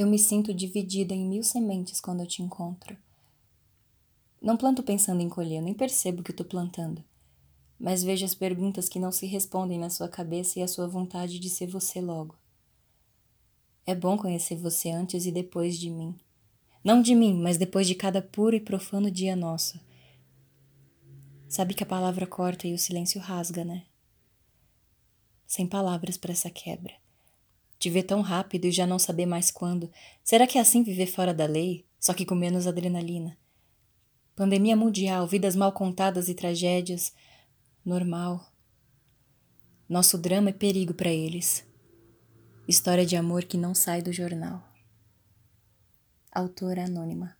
Eu me sinto dividida em mil sementes quando eu te encontro. Não planto pensando em colher, nem percebo que estou plantando. Mas vejo as perguntas que não se respondem na sua cabeça e a sua vontade de ser você logo. É bom conhecer você antes e depois de mim. Não de mim, mas depois de cada puro e profano dia nosso. Sabe que a palavra corta e o silêncio rasga, né? Sem palavras para essa quebra. Te ver tão rápido e já não saber mais quando. Será que é assim viver fora da lei, só que com menos adrenalina? Pandemia mundial, vidas mal contadas e tragédias. Normal. Nosso drama é perigo para eles. História de amor que não sai do jornal. Autora anônima.